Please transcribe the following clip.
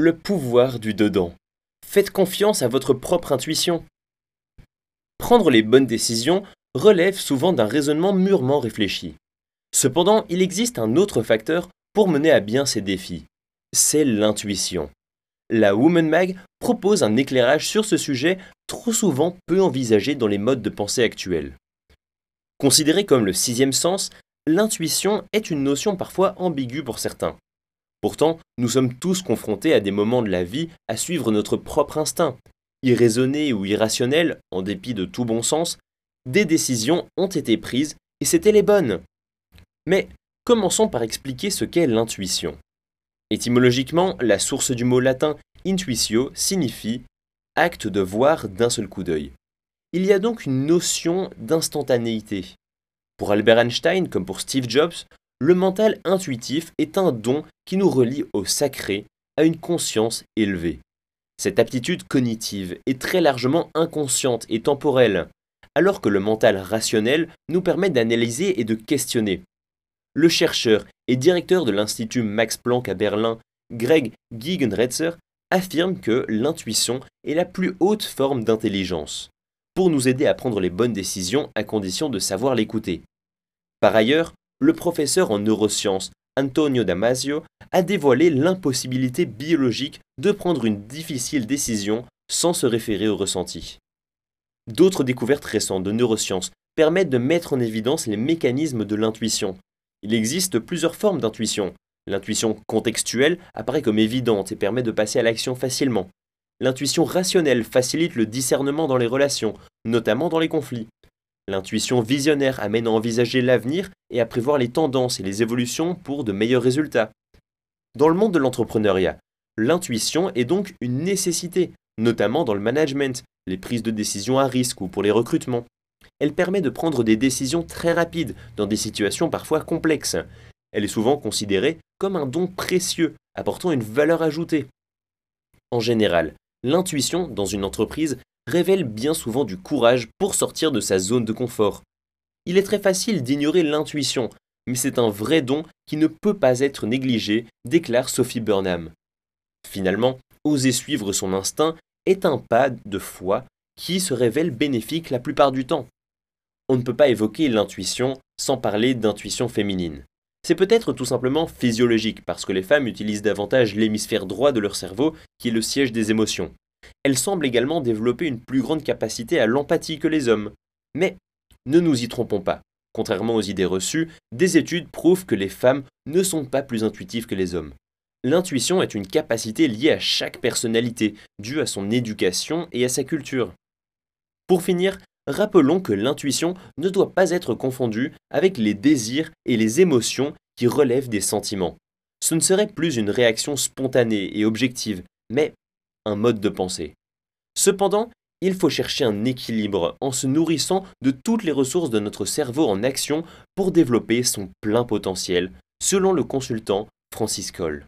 Le pouvoir du dedans. Faites confiance à votre propre intuition. Prendre les bonnes décisions relève souvent d'un raisonnement mûrement réfléchi. Cependant, il existe un autre facteur pour mener à bien ces défis. C'est l'intuition. La Woman Mag propose un éclairage sur ce sujet trop souvent peu envisagé dans les modes de pensée actuels. Considéré comme le sixième sens, l'intuition est une notion parfois ambiguë pour certains. Pourtant, nous sommes tous confrontés à des moments de la vie à suivre notre propre instinct. Irraisonné ou irrationnel, en dépit de tout bon sens, des décisions ont été prises et c'étaient les bonnes. Mais commençons par expliquer ce qu'est l'intuition. Étymologiquement, la source du mot latin intuitio signifie acte de voir d'un seul coup d'œil. Il y a donc une notion d'instantanéité. Pour Albert Einstein comme pour Steve Jobs, le mental intuitif est un don qui nous relie au sacré, à une conscience élevée. Cette aptitude cognitive est très largement inconsciente et temporelle, alors que le mental rationnel nous permet d'analyser et de questionner. Le chercheur et directeur de l'Institut Max Planck à Berlin, Greg Gigenretzer, affirme que l'intuition est la plus haute forme d'intelligence, pour nous aider à prendre les bonnes décisions à condition de savoir l'écouter. Par ailleurs, le professeur en neurosciences Antonio Damasio a dévoilé l'impossibilité biologique de prendre une difficile décision sans se référer au ressenti. D'autres découvertes récentes de neurosciences permettent de mettre en évidence les mécanismes de l'intuition. Il existe plusieurs formes d'intuition. L'intuition contextuelle apparaît comme évidente et permet de passer à l'action facilement. L'intuition rationnelle facilite le discernement dans les relations, notamment dans les conflits. L'intuition visionnaire amène à envisager l'avenir et à prévoir les tendances et les évolutions pour de meilleurs résultats. Dans le monde de l'entrepreneuriat, l'intuition est donc une nécessité, notamment dans le management, les prises de décision à risque ou pour les recrutements. Elle permet de prendre des décisions très rapides dans des situations parfois complexes. Elle est souvent considérée comme un don précieux, apportant une valeur ajoutée. En général, l'intuition dans une entreprise révèle bien souvent du courage pour sortir de sa zone de confort. Il est très facile d'ignorer l'intuition, mais c'est un vrai don qui ne peut pas être négligé, déclare Sophie Burnham. Finalement, oser suivre son instinct est un pas de foi qui se révèle bénéfique la plupart du temps. On ne peut pas évoquer l'intuition sans parler d'intuition féminine. C'est peut-être tout simplement physiologique parce que les femmes utilisent davantage l'hémisphère droit de leur cerveau qui est le siège des émotions elle semble également développer une plus grande capacité à l'empathie que les hommes. Mais ne nous y trompons pas. Contrairement aux idées reçues, des études prouvent que les femmes ne sont pas plus intuitives que les hommes. L'intuition est une capacité liée à chaque personnalité, due à son éducation et à sa culture. Pour finir, rappelons que l'intuition ne doit pas être confondue avec les désirs et les émotions qui relèvent des sentiments. Ce ne serait plus une réaction spontanée et objective, mais un mode de pensée. Cependant, il faut chercher un équilibre en se nourrissant de toutes les ressources de notre cerveau en action pour développer son plein potentiel, selon le consultant Francis Cole.